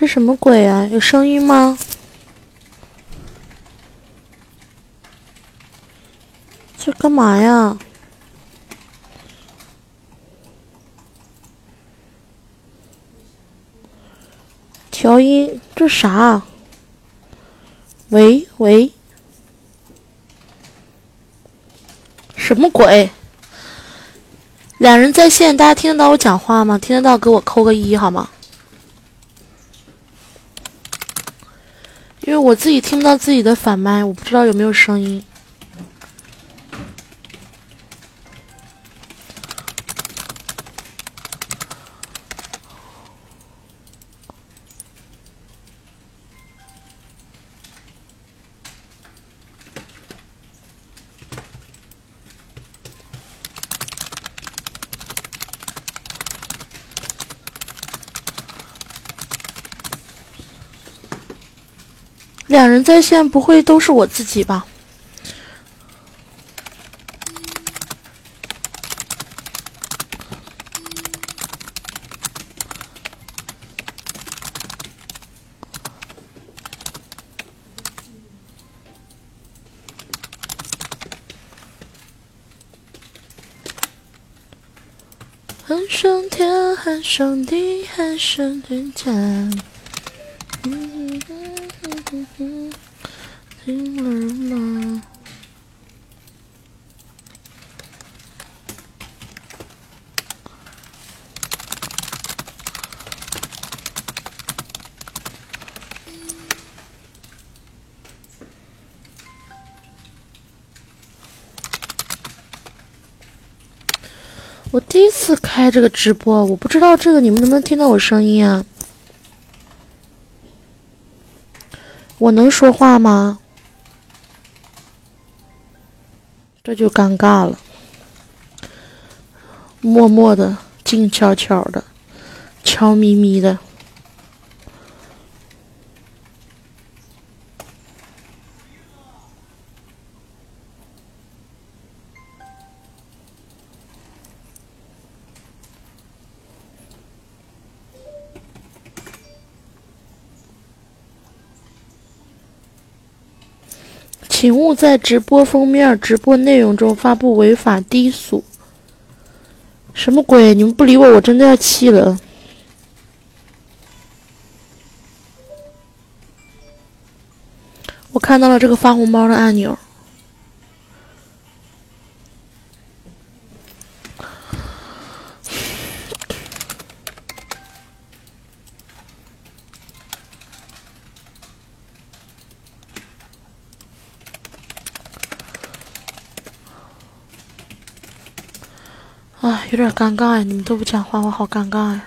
这什么鬼啊？有声音吗？这干嘛呀？调音，这啥？喂喂，什么鬼？两人在线，大家听得到我讲话吗？听得到，给我扣个一好吗？因为我自己听不到自己的反麦，我不知道有没有声音。两人在线，不会都是我自己吧？喊声天，喊声地，喊声人间。听了吗？我第一次这个直播，我不知道这个你们能不能听到我声音啊？我能说话吗？这就尴尬了，默默的，静悄悄的，悄咪咪的。请勿在直播封面、直播内容中发布违法低俗。什么鬼？你们不理我，我真的要气了。我看到了这个发红包的按钮。啊，有点尴尬呀！你们都不讲话，我好尴尬呀。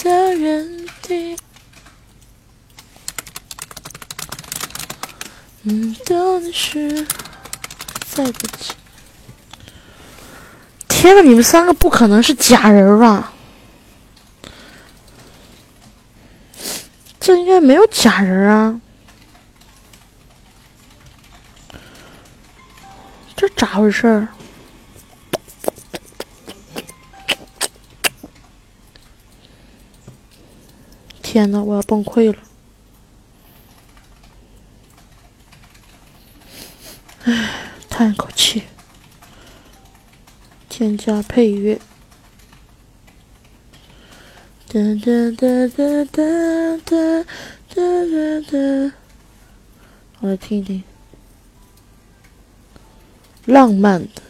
在原地。嗯，到底是在不起。天呐，你们三个不可能是假人吧？这应该没有假人啊！这咋回事儿？天呐，我要崩溃了！唉，叹一口气。添加配乐。哒哒哒哒哒哒哒哒。我来听一听。浪漫的。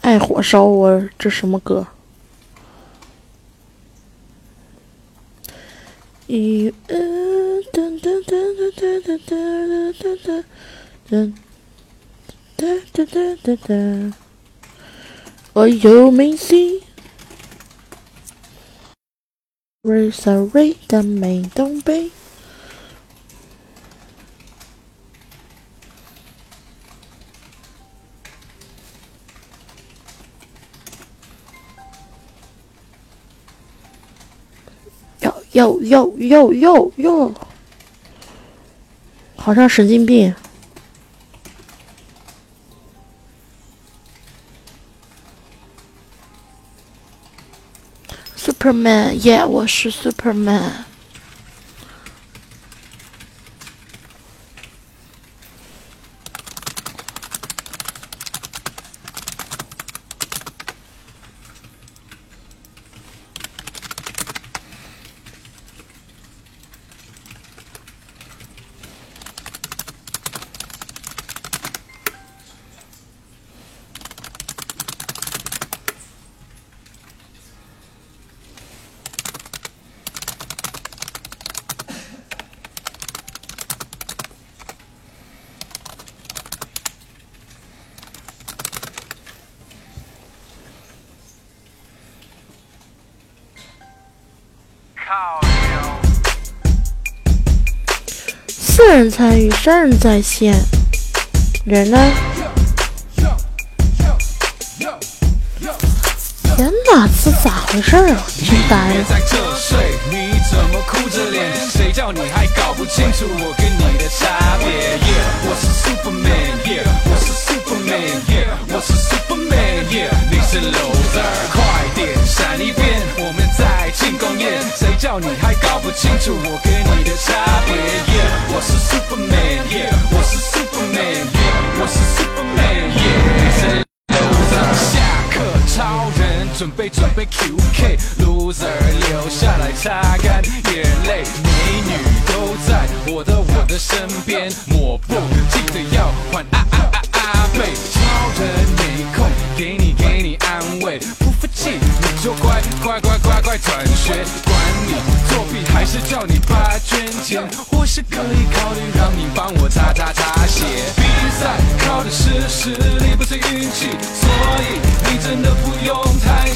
爱火烧我，这什么歌？You Or you may see Raise a rate that may don't pay 哟哟哟哟哟！好像神经病。Superman，Yeah，我是 Superman。人参与，三人在线，人呢？天哪，这咋回事啊？真呆了。叫你还搞不清楚？我跟你的差别。准备准备 QK，Loser，留下来擦干眼泪，美女都在我的我的身边，抹布记得要换啊啊啊啊贝，超人没空，给你给你安慰，不服气你就乖乖乖乖乖转学。管你作弊还是叫你把捐钱，或是可以考虑让你帮我擦擦擦鞋。比赛靠的是实力，不是运气，所以你真的不用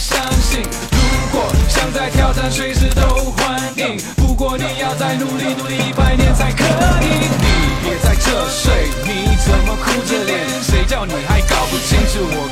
相信。如果想再挑战，随时都欢迎。不过你要再努力努力一百年才可以。你别在这睡，你怎么哭着脸？谁叫你还搞不清楚我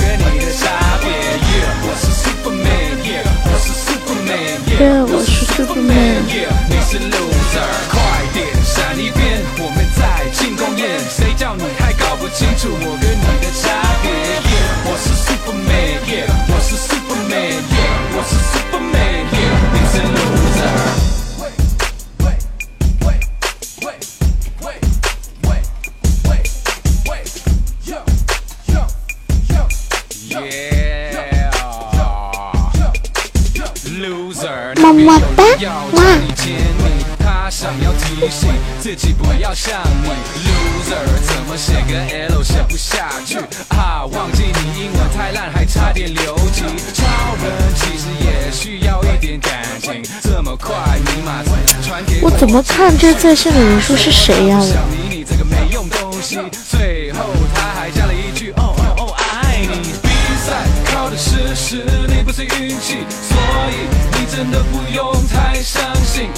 自己不要像你，loser，怎么写个 L 写不下去啊？忘记你英文太烂，还差点留级。超人其实也需要一点感情，这么快密码传给我？怎么看这在线的人数是谁呀？想你你这个没用东西。最后他还加了一句哦哦哦爱你。比赛靠的是实力，不是运气，所以你真的不用太相信。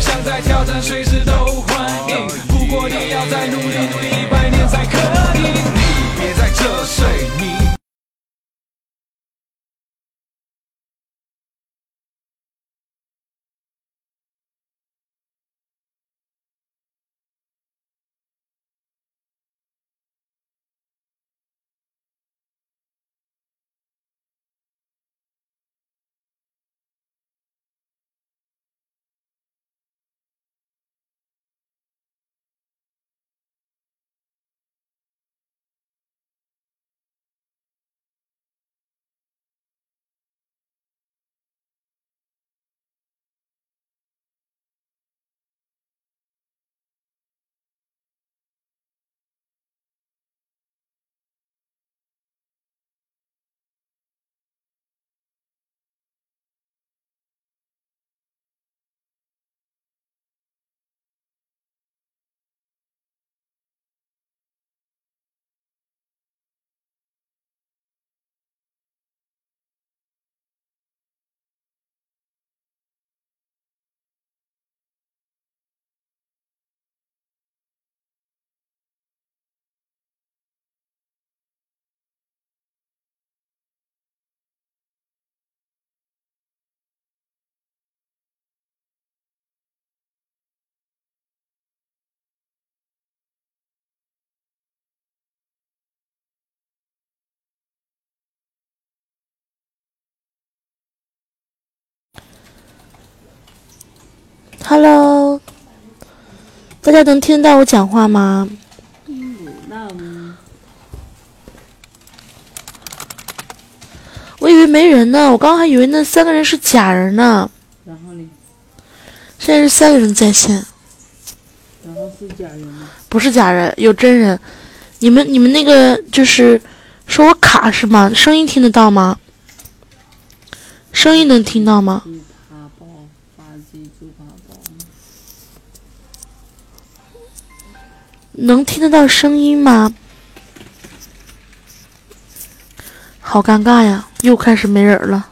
想再挑战，随时都欢迎。不过你要再努力努力一百年才可以。你别在这睡，Hello，大家能听到我讲话吗？我以为没人呢，我刚刚还以为那三个人是假人呢。然后呢？现在是三个人在线。然后是假人吗？不是假人，有真人。你们你们那个就是说我卡是吗？声音听得到吗？声音能听到吗？能听得到声音吗？好尴尬呀，又开始没人了。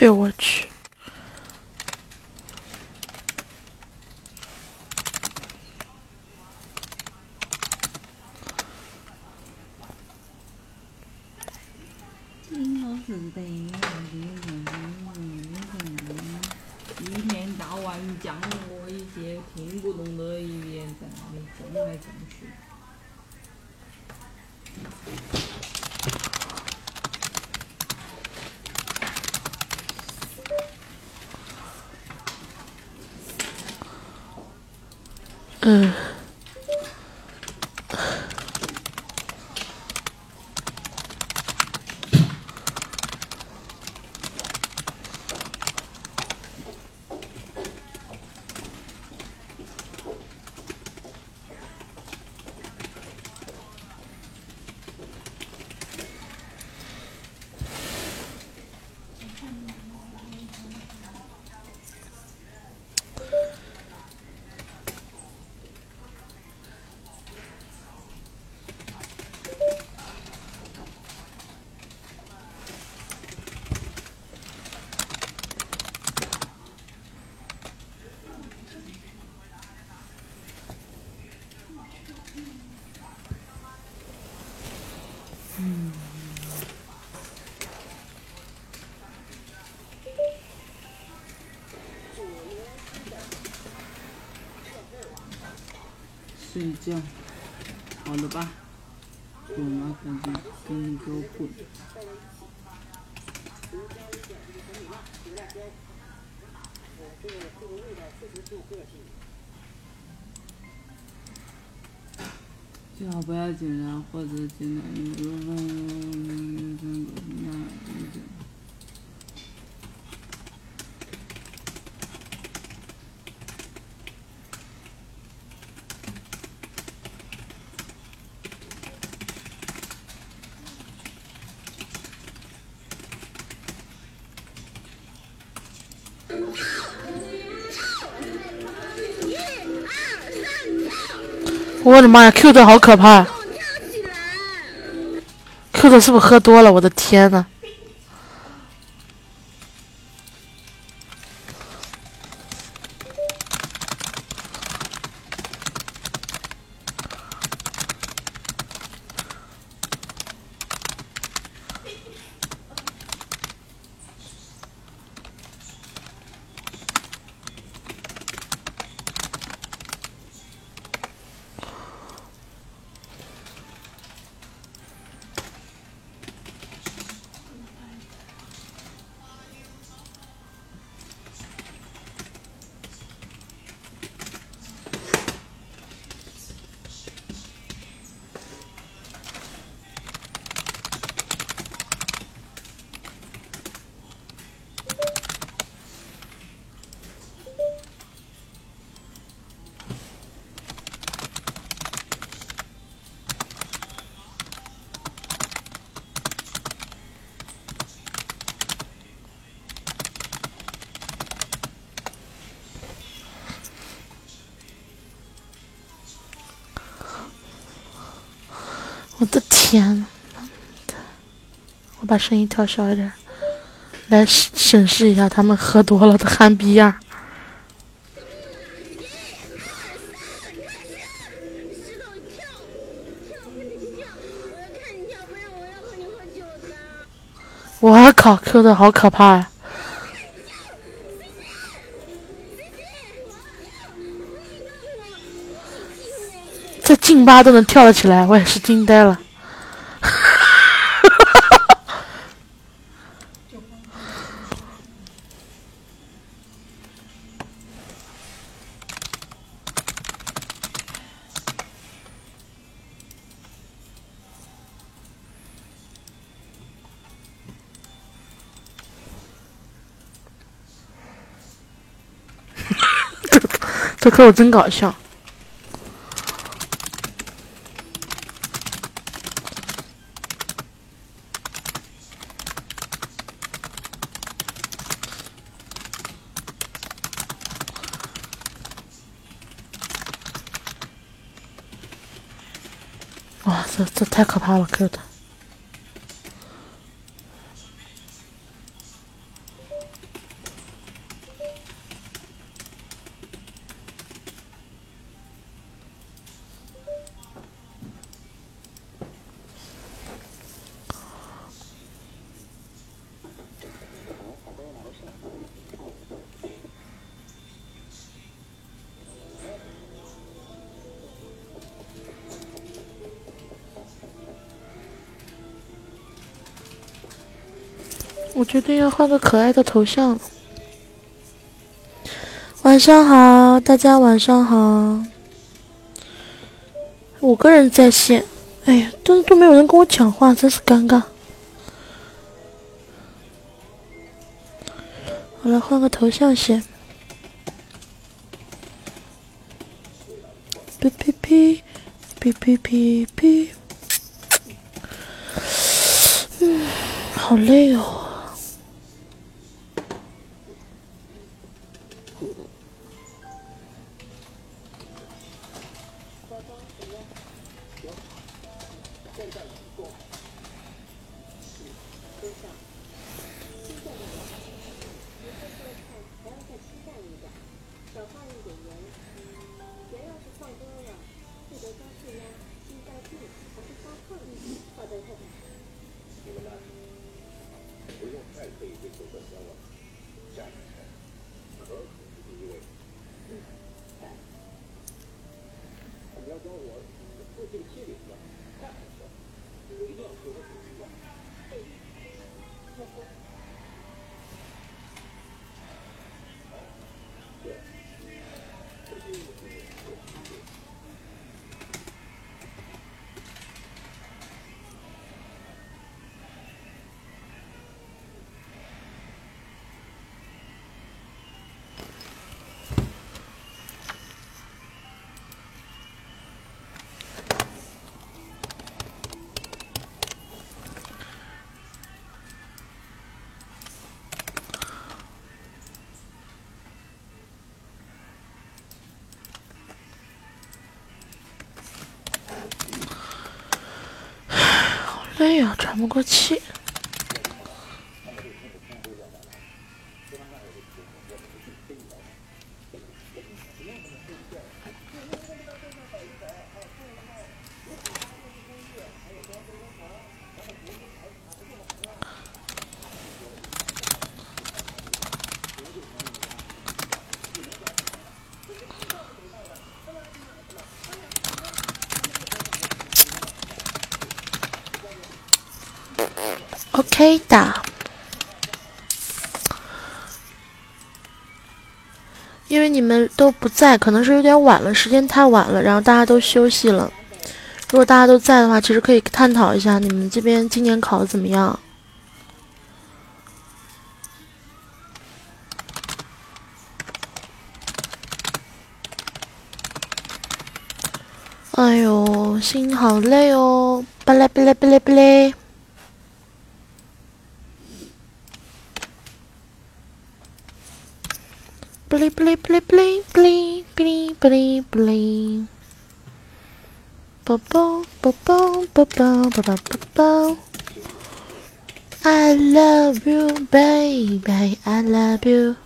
哎呦我去！嗯。睡觉，好了吧？滚啊！赶紧，赶紧给我滚！最好不要紧张，或者尽量用个那一点。我的妈呀！Q 的好可怕！Q 的是不是喝多了？我的天呐！天！我把声音调小一点，来审视一下他们喝多了的憨逼样。我靠，Q 的好可怕呀！这劲巴都能跳得起来，我也是惊呆了。这课我真搞笑。哇，这这太可怕了，Q 的。我决定要换个可爱的头像。晚上好，大家晚上好。五个人在线，哎呀，都都没有人跟我讲话，真是尴尬。我来换个头像先。哔哔哔，哔哔哔哔。嗯，好累哦。哎呀，喘不过气。OK 的，因为你们都不在，可能是有点晚了，时间太晚了，然后大家都休息了。如果大家都在的话，其实可以探讨一下你们这边今年考的怎么样。哎呦，心好累哦，巴拉巴拉巴拉巴拉。Bleep, bleep, bleep, bleep, bleep, bleep, bleep, bleep, bleep. bo-bo, bo-bo, bo-bo, bo-bo. I love you, baby. I love you.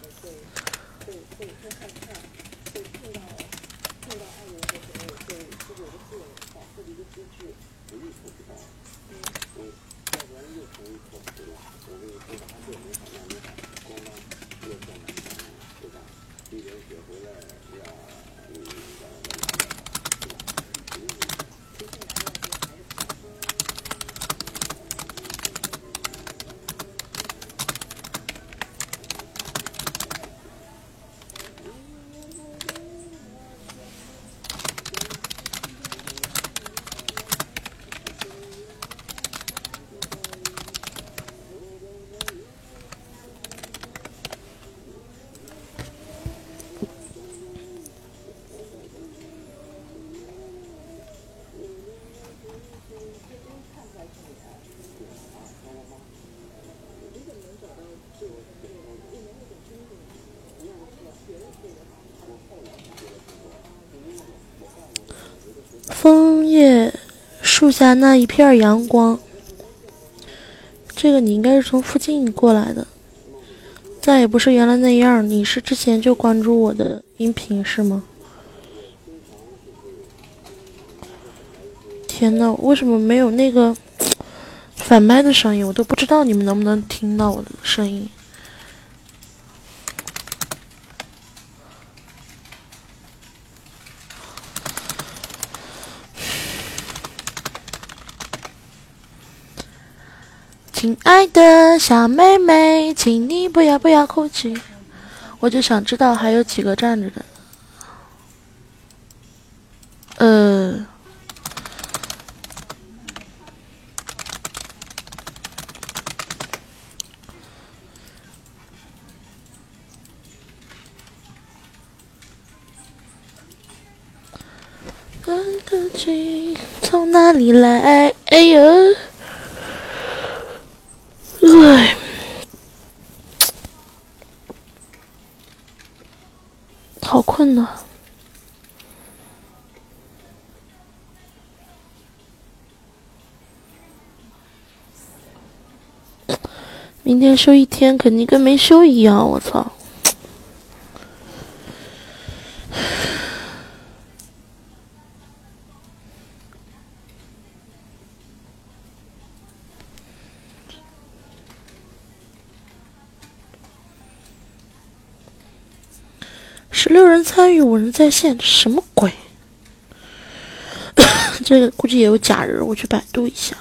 树下那一片阳光，这个你应该是从附近过来的，再也不是原来那样。你是之前就关注我的音频是吗？天呐，为什么没有那个反麦的声音？我都不知道你们能不能听到我的声音。亲爱的小妹妹，请你不要不要哭泣。我就想知道还有几个站着的。呃，看得清从哪里来？哎呦！唉，好困呐！明天休一天，肯定跟没休一样。我操！十六人参与，五人在线，什么鬼？这个估计也有假人，我去百度一下，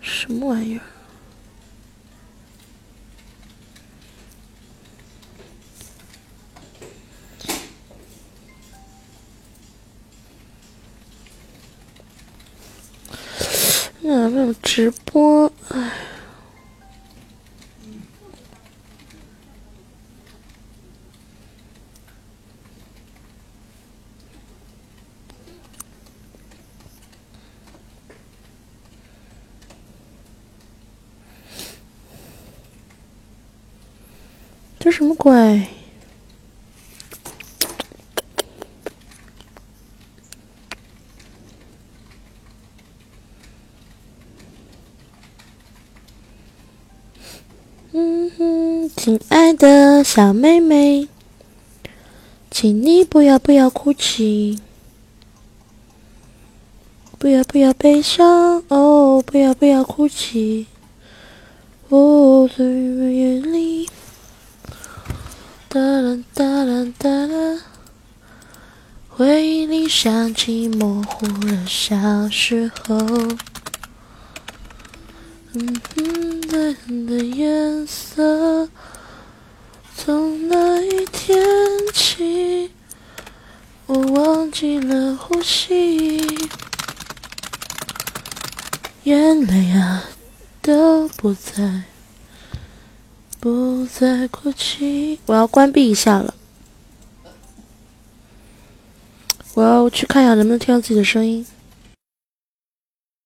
什么玩意儿？那没有直播，唉。这什么鬼？嗯哼，亲爱的小妹妹，请你不要不要哭泣，不要不要悲伤哦，不要不要哭泣，哦，在夜里。哒啦哒啦哒啦，回忆里想起模糊的小时候。嗯哼，的的颜色，从那一天起，我忘记了呼吸，眼泪啊都不在。不再哭泣，我要关闭一下了。我要去看一下能不能听到自己的声音。